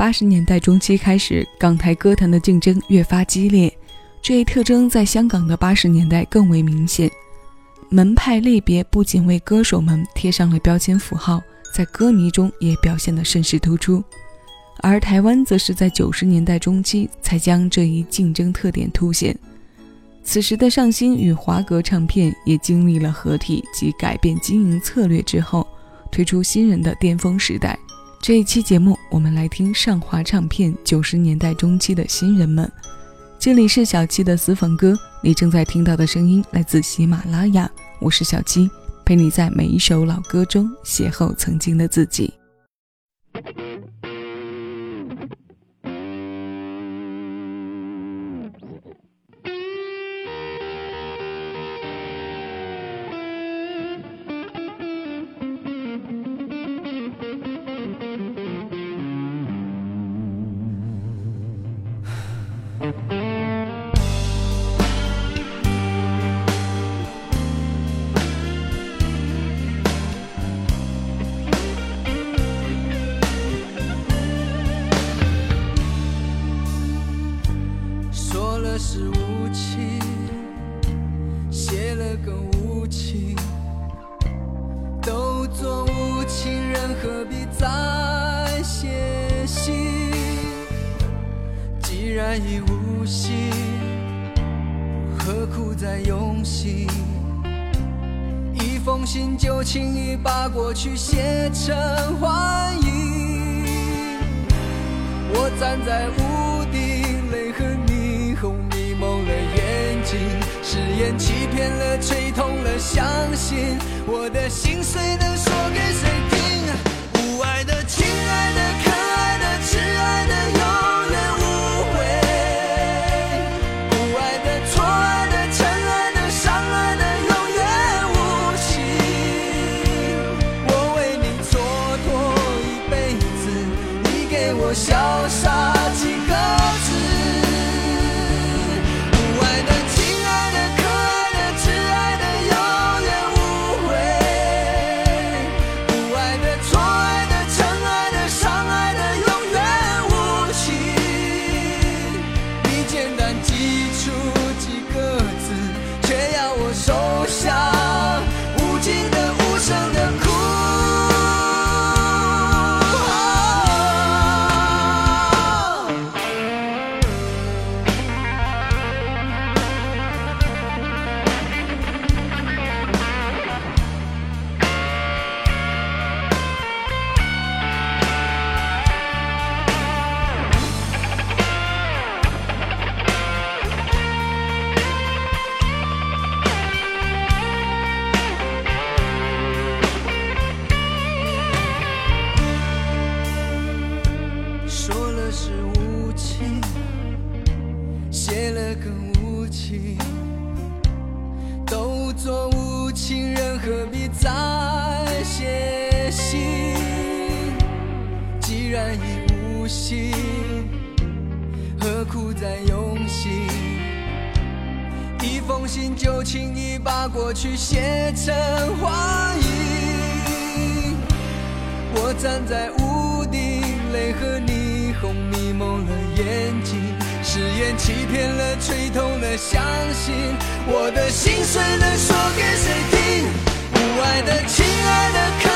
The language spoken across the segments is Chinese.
八十年代中期开始，港台歌坛的竞争越发激烈，这一特征在香港的八十年代更为明显。门派类别不仅为歌手们贴上了标签符号，在歌迷中也表现得甚是突出。而台湾则是在九十年代中期才将这一竞争特点凸显。此时的上新与华格唱片也经历了合体及改变经营策略之后，推出新人的巅峰时代。这一期节目，我们来听上华唱片九十年代中期的新人们。这里是小七的私房歌，你正在听到的声音来自喜马拉雅，我是小七，陪你在每一首老歌中邂逅曾经的自己。何必再写信？既然已无心，何苦再用心？一封信就轻易把过去写成幻影。我站在屋顶，泪和霓虹迷蒙了眼睛，誓言欺骗了，吹痛了，相信我的心碎能说给谁听？爱的，亲爱的，可爱的，挚爱的。就轻易把过去写成幻影。我站在屋顶，泪和霓虹迷蒙了眼睛，誓言欺骗了，吹痛了，相信我的心碎了，说给谁听？无爱的，亲爱的，可爱的，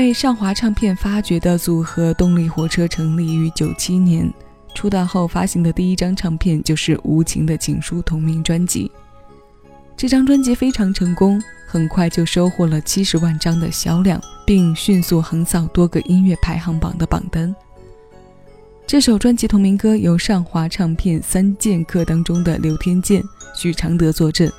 被上华唱片发掘的组合动力火车成立于九七年，出道后发行的第一张唱片就是《无情的情书》同名专辑。这张专辑非常成功，很快就收获了七十万张的销量，并迅速横扫多个音乐排行榜的榜单。这首专辑同名歌由上华唱片三剑客当中的刘天健、许常德坐镇。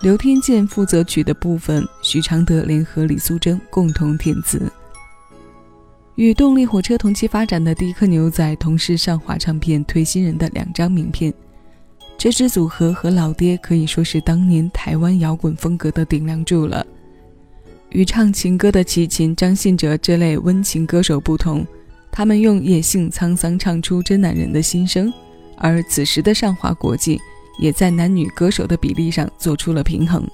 刘天健负责曲的部分，许常德联合李素贞共同填词。与动力火车同期发展的迪克牛仔，同是上华唱片推新人的两张名片。这支组合和老爹可以说是当年台湾摇滚风格的顶梁柱了。与唱情歌的齐秦、张信哲这类温情歌手不同，他们用野性沧桑唱出真男人的心声，而此时的上华国际。也在男女歌手的比例上做出了平衡，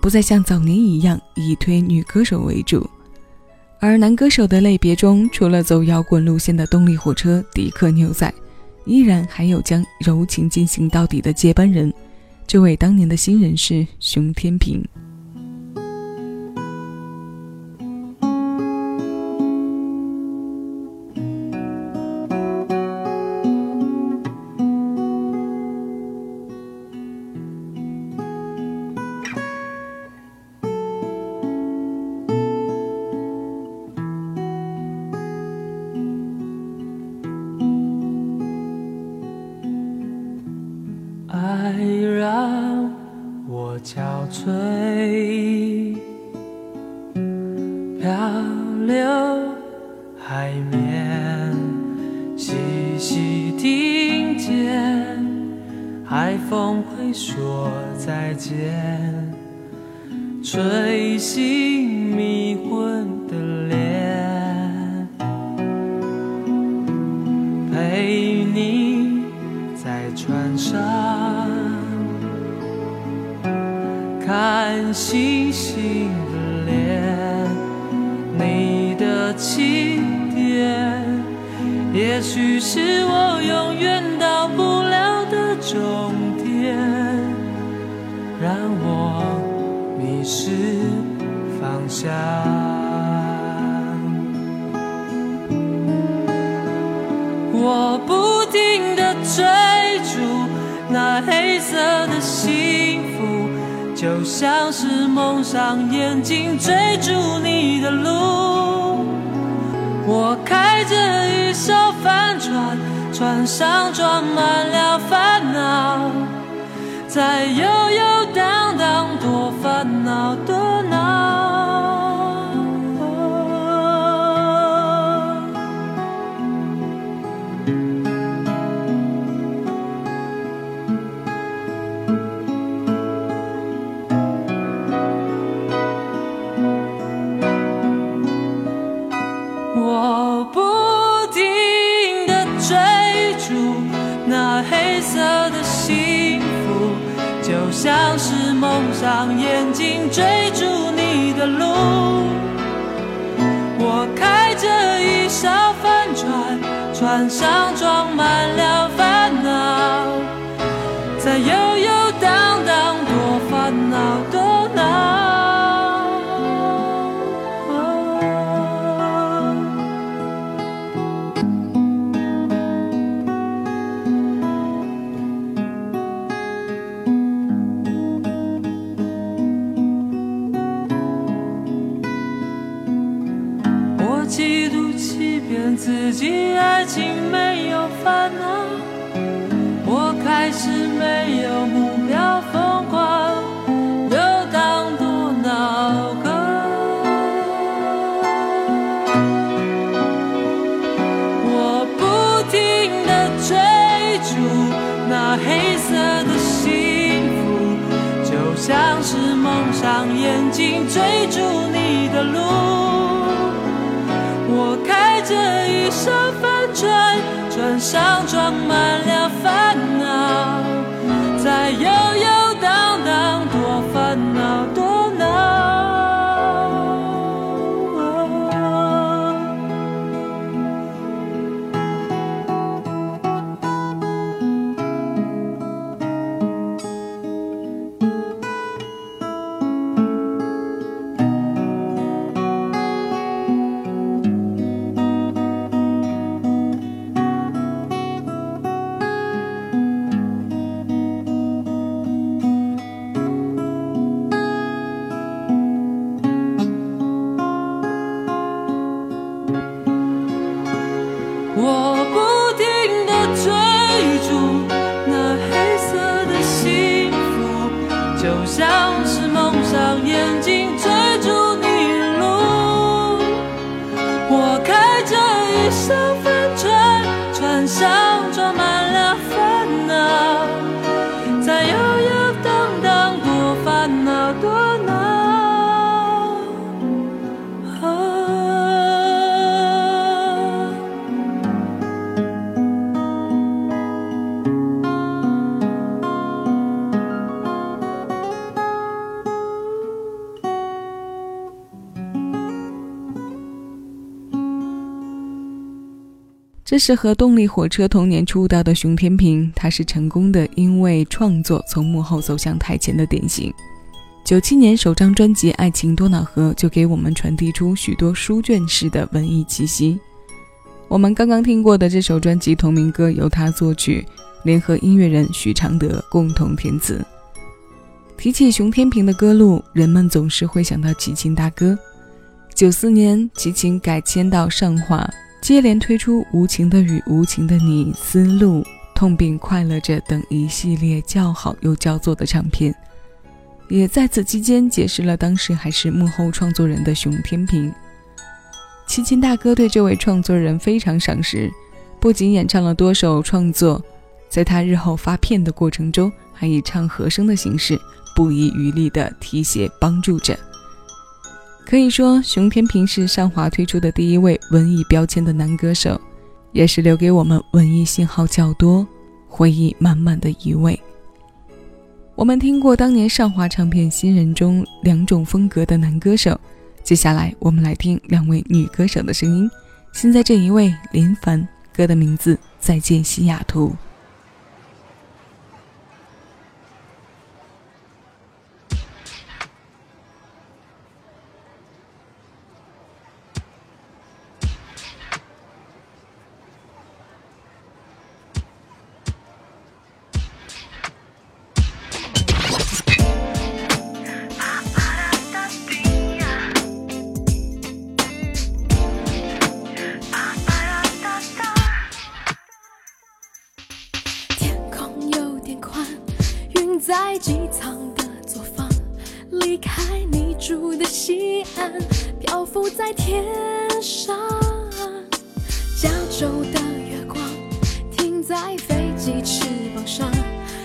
不再像早年一样以推女歌手为主。而男歌手的类别中，除了走摇滚路线的动力火车、迪克牛仔，依然还有将柔情进行到底的接班人，这位当年的新人是熊天平。看星星的脸，你的起点，也许是我永远到不了的终点。让我迷失方向。我不停的追逐那黑色的星，就像是蒙上眼睛追逐你的路。我开着一艘帆船，船上装满了烦恼。在在像是蒙上眼睛追逐你的路。我开着一艘帆船，船上装满了烦恼，在悠悠这是和动力火车同年出道的熊天平，他是成功的因为创作从幕后走向台前的典型。九七年首张专辑《爱情多瑙河》就给我们传递出许多书卷式的文艺气息。我们刚刚听过的这首专辑同名歌由他作曲，联合音乐人许常德共同填词。提起熊天平的歌路，人们总是会想到齐秦大哥。九四年，齐秦改签到上华，接连推出《无情的雨》《无情的你》《丝路》《痛并快乐着》等一系列叫好又叫座的唱片，也在此期间结识了当时还是幕后创作人的熊天平。齐秦大哥对这位创作人非常赏识，不仅演唱了多首创作，在他日后发片的过程中，还以唱和声的形式不遗余力地提携帮助着。可以说，熊天平是上华推出的第一位文艺标签的男歌手，也是留给我们文艺信号较多、回忆满满的一位。我们听过当年上华唱片新人中两种风格的男歌手，接下来我们来听两位女歌手的声音。现在这一位林凡，歌的名字《再见西雅图》。漂浮在天上。加州的月光停在飞机翅膀上，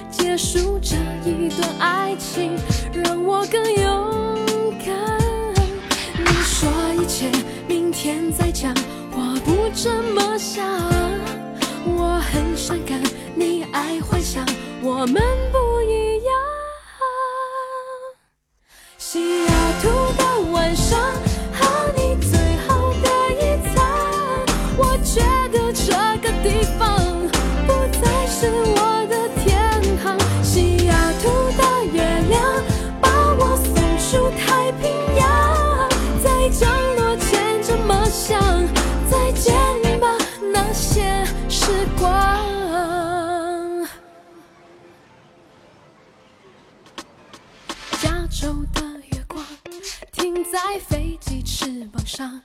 结束这一段爱情，让我更勇敢。你说一切明天再讲，我不这么想。我很伤感，你爱幻想，我们不一样。上，上，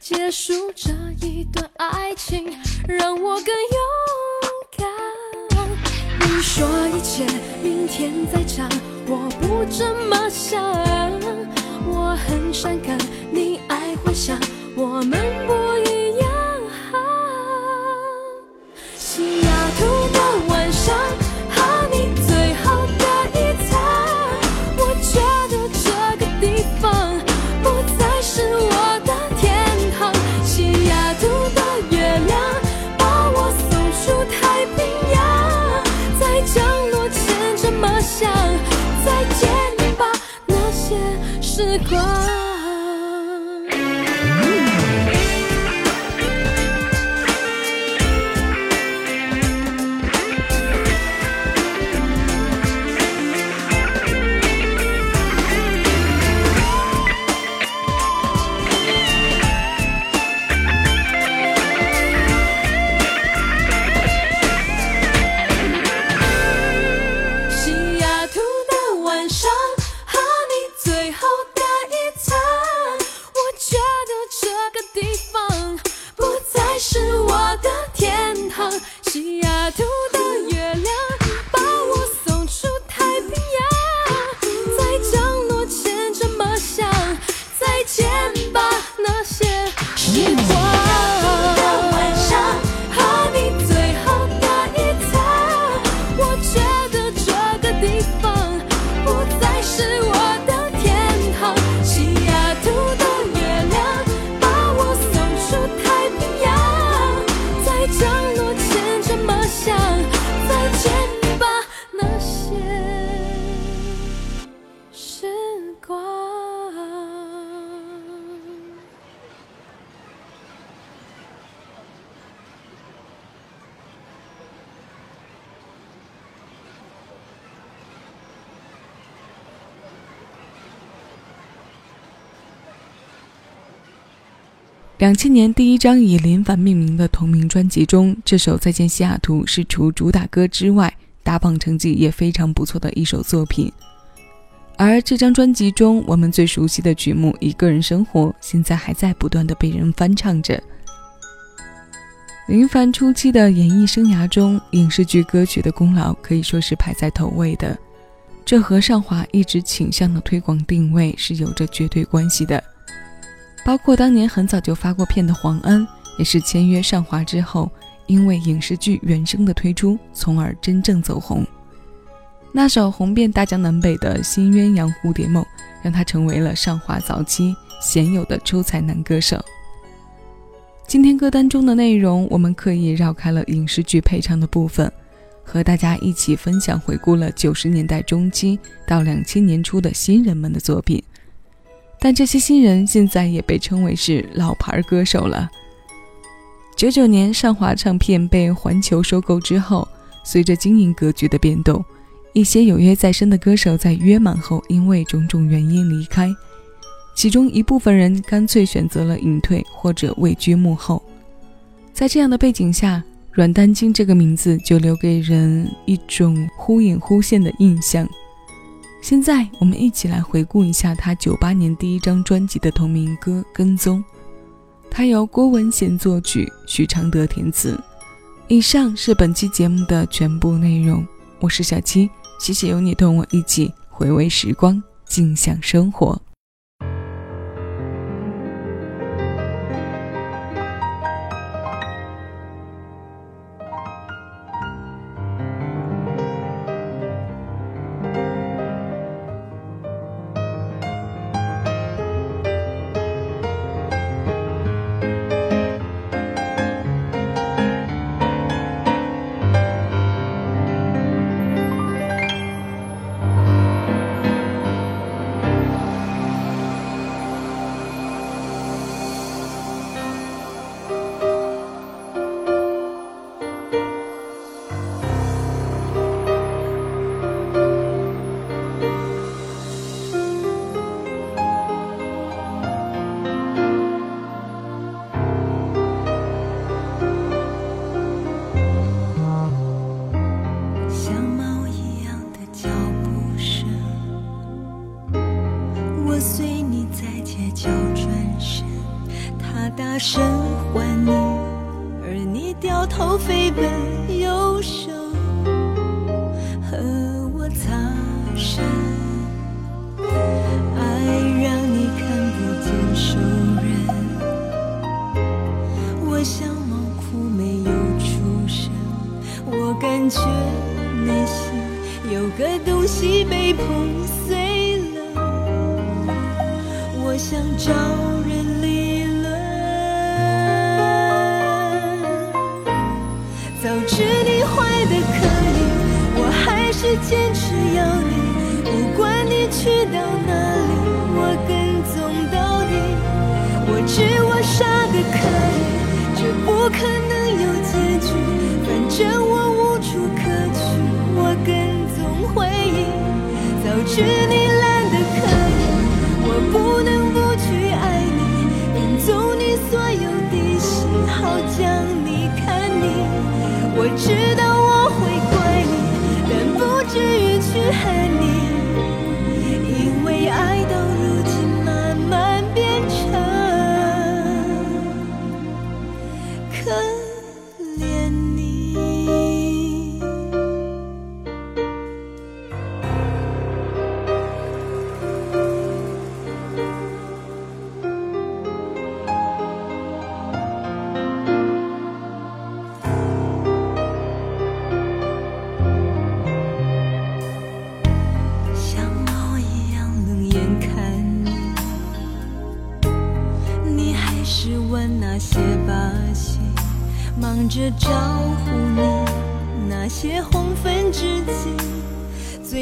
结束这一段爱情，让我更勇敢。你说一切明天再讲，我不这么想。我很伤感，你爱幻想，我们不一样。上，两千年第一张以林凡命名的同名专辑中，这首《再见西雅图》是除主打歌之外，打榜成绩也非常不错的一首作品。而这张专辑中，我们最熟悉的曲目《一个人生活》，现在还在不断的被人翻唱着。林凡初期的演艺生涯中，影视剧歌曲的功劳可以说是排在头位的，这和上华一直倾向的推广定位是有着绝对关系的。包括当年很早就发过片的黄安，也是签约上华之后，因为影视剧原声的推出，从而真正走红。那首红遍大江南北的《新鸳鸯蝴蝶梦》，让他成为了上华早期鲜有的出彩男歌手。今天歌单中的内容，我们刻意绕开了影视剧配唱的部分，和大家一起分享回顾了九十年代中期到两千年初的新人们的作品。但这些新人现在也被称为是老牌歌手了。九九年上华唱片被环球收购之后，随着经营格局的变动，一些有约在身的歌手在约满后因为种种原因离开，其中一部分人干脆选择了隐退或者位居幕后。在这样的背景下，阮丹青这个名字就留给人一种忽隐忽现的印象。现在我们一起来回顾一下他九八年第一张专辑的同名歌《跟踪》，他由郭文贤作曲，许常德填词。以上是本期节目的全部内容，我是小七，谢谢有你同我一起回味时光，尽享生活。坚持要你，不管你去到哪里，我跟踪到底。我知我傻的可以，这不可能有结局。反正我无处可去，我跟踪回忆。早知你懒得可以，我不能不去爱你，跟踪你所有的喜好，将你看你。我知道。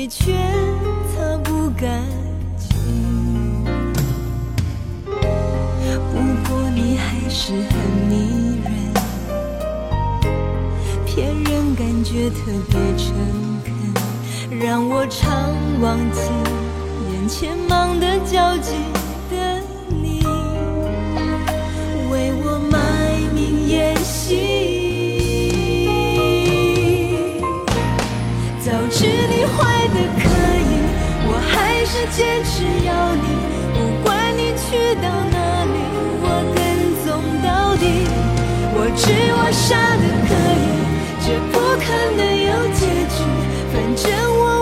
却擦不干净。不过你还是很迷人，骗人。感觉特别诚恳，让我常忘记眼前忙的焦急坚持要你，不管你去到哪里，我跟踪到底。我知我傻的可以，这不可能有结局，反正我。